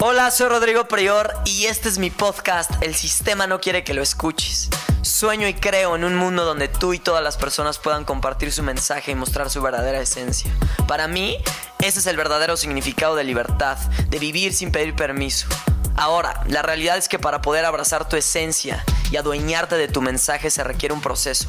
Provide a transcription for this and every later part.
Hola, soy Rodrigo Prior y este es mi podcast El sistema no quiere que lo escuches. Sueño y creo en un mundo donde tú y todas las personas puedan compartir su mensaje y mostrar su verdadera esencia. Para mí, ese es el verdadero significado de libertad, de vivir sin pedir permiso. Ahora, la realidad es que para poder abrazar tu esencia y adueñarte de tu mensaje se requiere un proceso.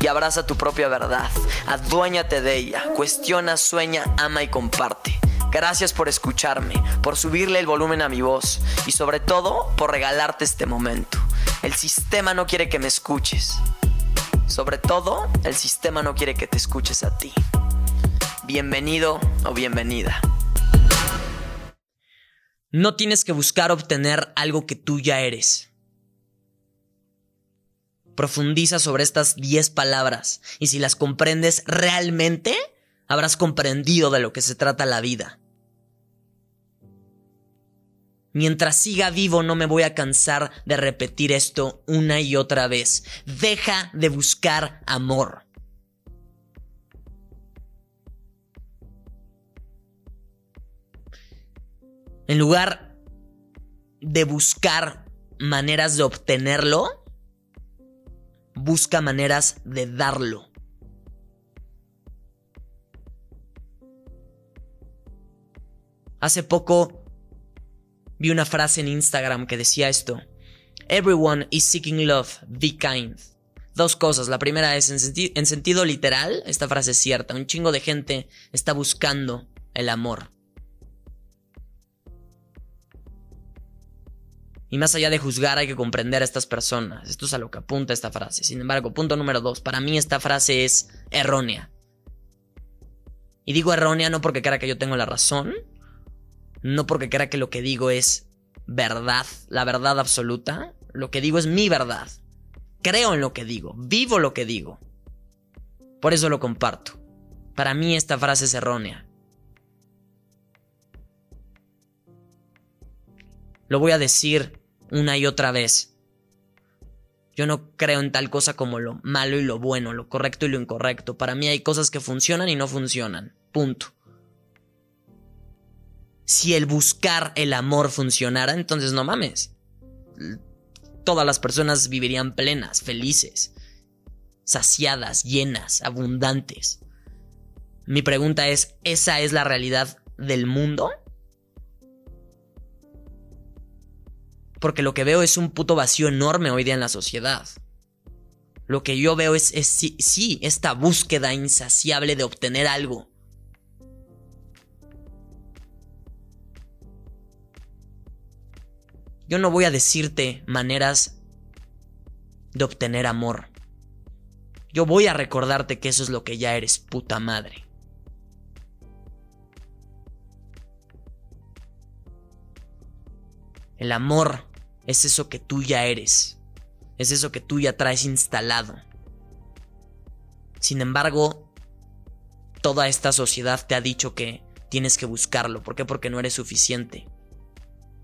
y abraza tu propia verdad. Aduéñate de ella. Cuestiona, sueña, ama y comparte. Gracias por escucharme, por subirle el volumen a mi voz y sobre todo por regalarte este momento. El sistema no quiere que me escuches. Sobre todo, el sistema no quiere que te escuches a ti. Bienvenido o bienvenida. No tienes que buscar obtener algo que tú ya eres. Profundiza sobre estas 10 palabras y si las comprendes realmente, habrás comprendido de lo que se trata la vida. Mientras siga vivo no me voy a cansar de repetir esto una y otra vez. Deja de buscar amor. En lugar de buscar maneras de obtenerlo, busca maneras de darlo. Hace poco vi una frase en Instagram que decía esto. Everyone is seeking love, be kind. Dos cosas. La primera es, en, en sentido literal, esta frase es cierta. Un chingo de gente está buscando el amor. Y más allá de juzgar hay que comprender a estas personas. Esto es a lo que apunta esta frase. Sin embargo, punto número dos. Para mí esta frase es errónea. Y digo errónea no porque crea que yo tengo la razón. No porque crea que lo que digo es verdad, la verdad absoluta. Lo que digo es mi verdad. Creo en lo que digo. Vivo lo que digo. Por eso lo comparto. Para mí esta frase es errónea. Lo voy a decir una y otra vez. Yo no creo en tal cosa como lo malo y lo bueno, lo correcto y lo incorrecto. Para mí hay cosas que funcionan y no funcionan. Punto. Si el buscar el amor funcionara, entonces no mames. Todas las personas vivirían plenas, felices, saciadas, llenas, abundantes. Mi pregunta es, ¿esa es la realidad del mundo? Porque lo que veo es un puto vacío enorme hoy día en la sociedad. Lo que yo veo es, sí, esta búsqueda insaciable de obtener algo. Yo no voy a decirte maneras de obtener amor. Yo voy a recordarte que eso es lo que ya eres, puta madre. El amor es eso que tú ya eres, es eso que tú ya traes instalado. Sin embargo, toda esta sociedad te ha dicho que tienes que buscarlo. ¿Por qué? Porque no eres suficiente.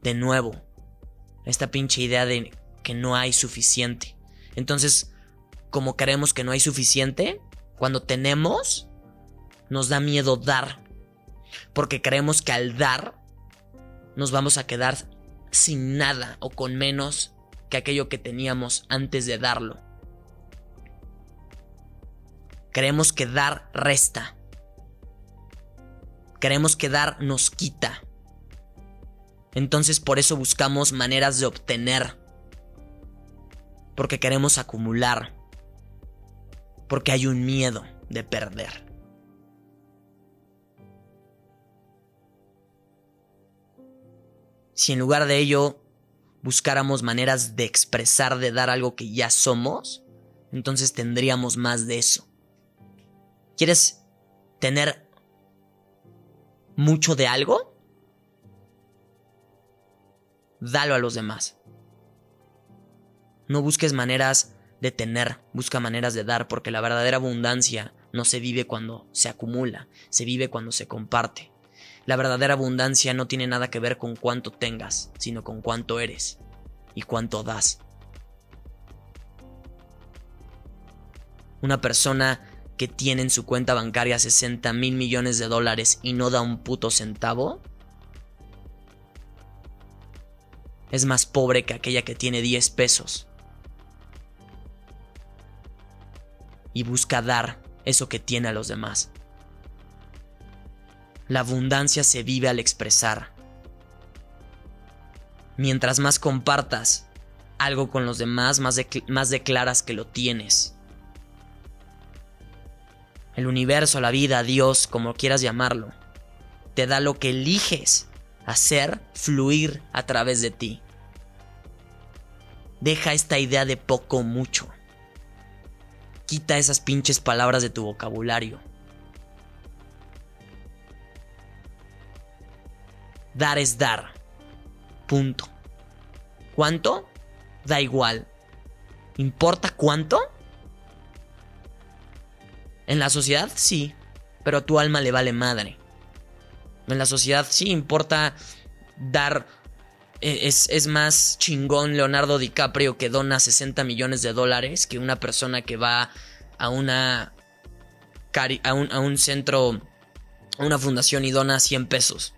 De nuevo, esta pinche idea de que no hay suficiente. Entonces, como creemos que no hay suficiente, cuando tenemos, nos da miedo dar. Porque creemos que al dar, nos vamos a quedar sin nada o con menos que aquello que teníamos antes de darlo. Creemos que dar resta. Creemos que dar nos quita. Entonces por eso buscamos maneras de obtener. Porque queremos acumular. Porque hay un miedo de perder. Si en lugar de ello buscáramos maneras de expresar, de dar algo que ya somos, entonces tendríamos más de eso. ¿Quieres tener mucho de algo? Dalo a los demás. No busques maneras de tener, busca maneras de dar, porque la verdadera abundancia no se vive cuando se acumula, se vive cuando se comparte. La verdadera abundancia no tiene nada que ver con cuánto tengas, sino con cuánto eres y cuánto das. Una persona que tiene en su cuenta bancaria 60 mil millones de dólares y no da un puto centavo, es más pobre que aquella que tiene 10 pesos. Y busca dar eso que tiene a los demás. La abundancia se vive al expresar. Mientras más compartas algo con los demás, más, más declaras que lo tienes. El universo, la vida, Dios, como quieras llamarlo, te da lo que eliges hacer fluir a través de ti. Deja esta idea de poco mucho. Quita esas pinches palabras de tu vocabulario. Dar es dar. Punto. ¿Cuánto? Da igual. ¿Importa cuánto? En la sociedad sí, pero a tu alma le vale madre. En la sociedad sí importa dar... E, es, más chingón Leonardo DiCaprio que dona 60 millones de dólares que una persona que va a una... a un, a un centro, a una fundación y dona 100 pesos.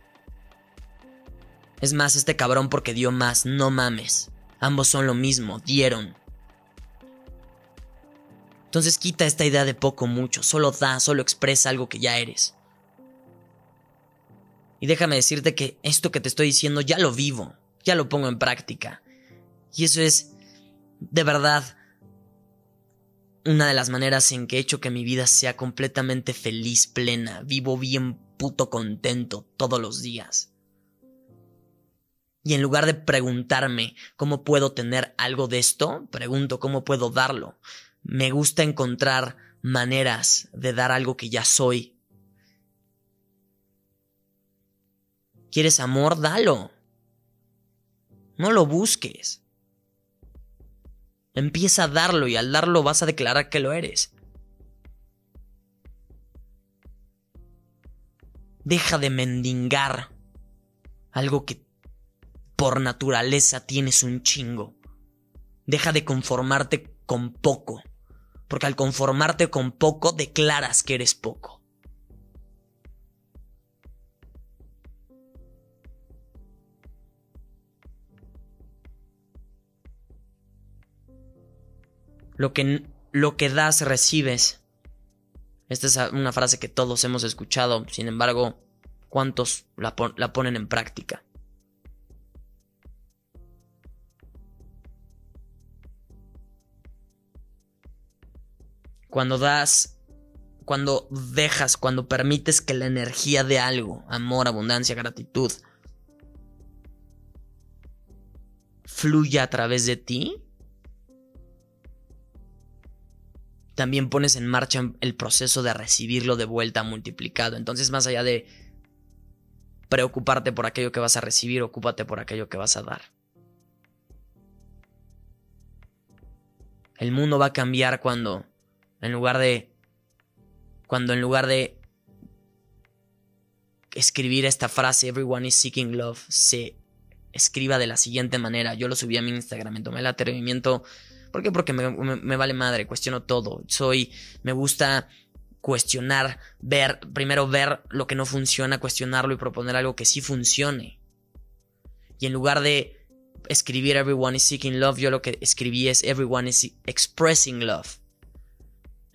Es más, este cabrón porque dio más, no mames. Ambos son lo mismo, dieron. Entonces quita esta idea de poco mucho, solo da, solo expresa algo que ya eres. Y déjame decirte que esto que te estoy diciendo ya lo vivo, ya lo pongo en práctica. Y eso es, de verdad, una de las maneras en que he hecho que mi vida sea completamente feliz, plena. Vivo bien puto contento todos los días. Y en lugar de preguntarme cómo puedo tener algo de esto, pregunto cómo puedo darlo. Me gusta encontrar maneras de dar algo que ya soy ¿Quieres amor? Dalo. No lo busques. Empieza a darlo y al darlo vas a declarar que lo eres. Deja de mendigar algo que por naturaleza tienes un chingo. Deja de conformarte con poco, porque al conformarte con poco declaras que eres poco. Lo que, lo que das, recibes. Esta es una frase que todos hemos escuchado, sin embargo, ¿cuántos la, la ponen en práctica? Cuando das, cuando dejas, cuando permites que la energía de algo, amor, abundancia, gratitud, fluya a través de ti, también pones en marcha el proceso de recibirlo de vuelta multiplicado. Entonces, más allá de preocuparte por aquello que vas a recibir, ocúpate por aquello que vas a dar. El mundo va a cambiar cuando, en lugar de, cuando en lugar de escribir esta frase, everyone is seeking love, se escriba de la siguiente manera. Yo lo subí a mi Instagram, me tomé el atrevimiento ¿Por qué? Porque me, vale madre, cuestiono todo. Soy, me gusta cuestionar, ver, primero ver lo que no funciona, cuestionarlo y proponer algo que sí funcione. Y en lugar de escribir Everyone is seeking love, yo lo que escribí es Everyone is expressing love.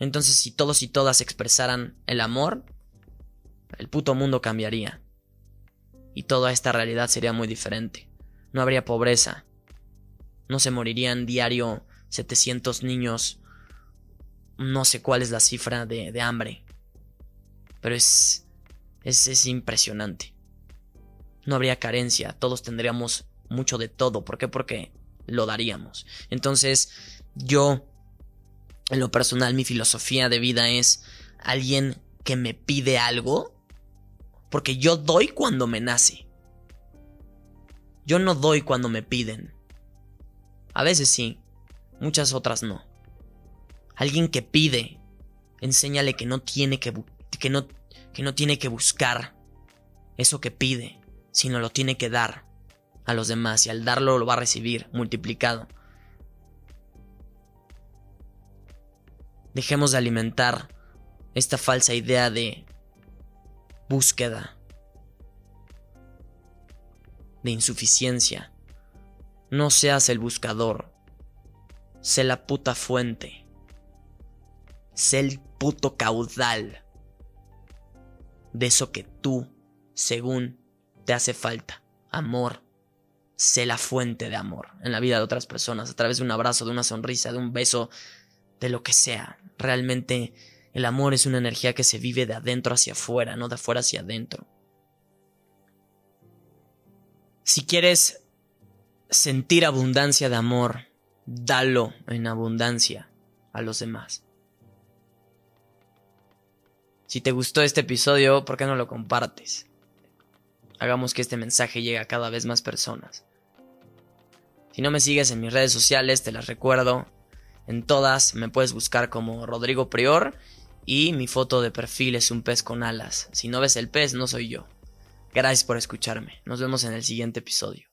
Entonces, si todos y todas expresaran el amor, el puto mundo cambiaría. Y toda esta realidad sería muy diferente. No habría pobreza. No se morirían diario 700 niños, no sé cuál es la cifra de, hambre, pero es, es, es impresionante. No habría carencia, todos tendríamos mucho de todo. ¿Por qué? Porque lo daríamos. Entonces, yo, en lo personal, mi filosofía de vida es alguien que me pide algo, porque yo doy cuando me nace. Yo no doy cuando me piden. A veces sí, muchas otras no. Alguien que pide, enséñale que no tiene que, que no, que no tiene que buscar eso que pide, sino lo tiene que dar a los demás y al darlo lo va a recibir multiplicado. Dejemos de alimentar esta falsa idea de búsqueda, de insuficiencia. No seas el buscador, sé la puta fuente, sé el puto caudal de eso que tú, según te hace falta, amor. Sé la fuente de amor en la vida de otras personas a través de un abrazo, de una sonrisa, de un beso, de lo que sea. Realmente el amor es una energía que se vive de adentro hacia afuera, no de afuera hacia adentro. Si quieres sentir abundancia de amor, dalo en abundancia a los demás. Si te gustó este episodio, ¿por qué no lo compartes? Hagamos que este mensaje llegue a cada vez más personas. Si no me sigues en mis redes sociales, te las recuerdo. En todas me puedes buscar como Rodrigo Prior y mi foto de perfil es un pez con alas. Si no ves el pez, no soy yo. Gracias por escucharme. Nos vemos en el siguiente episodio.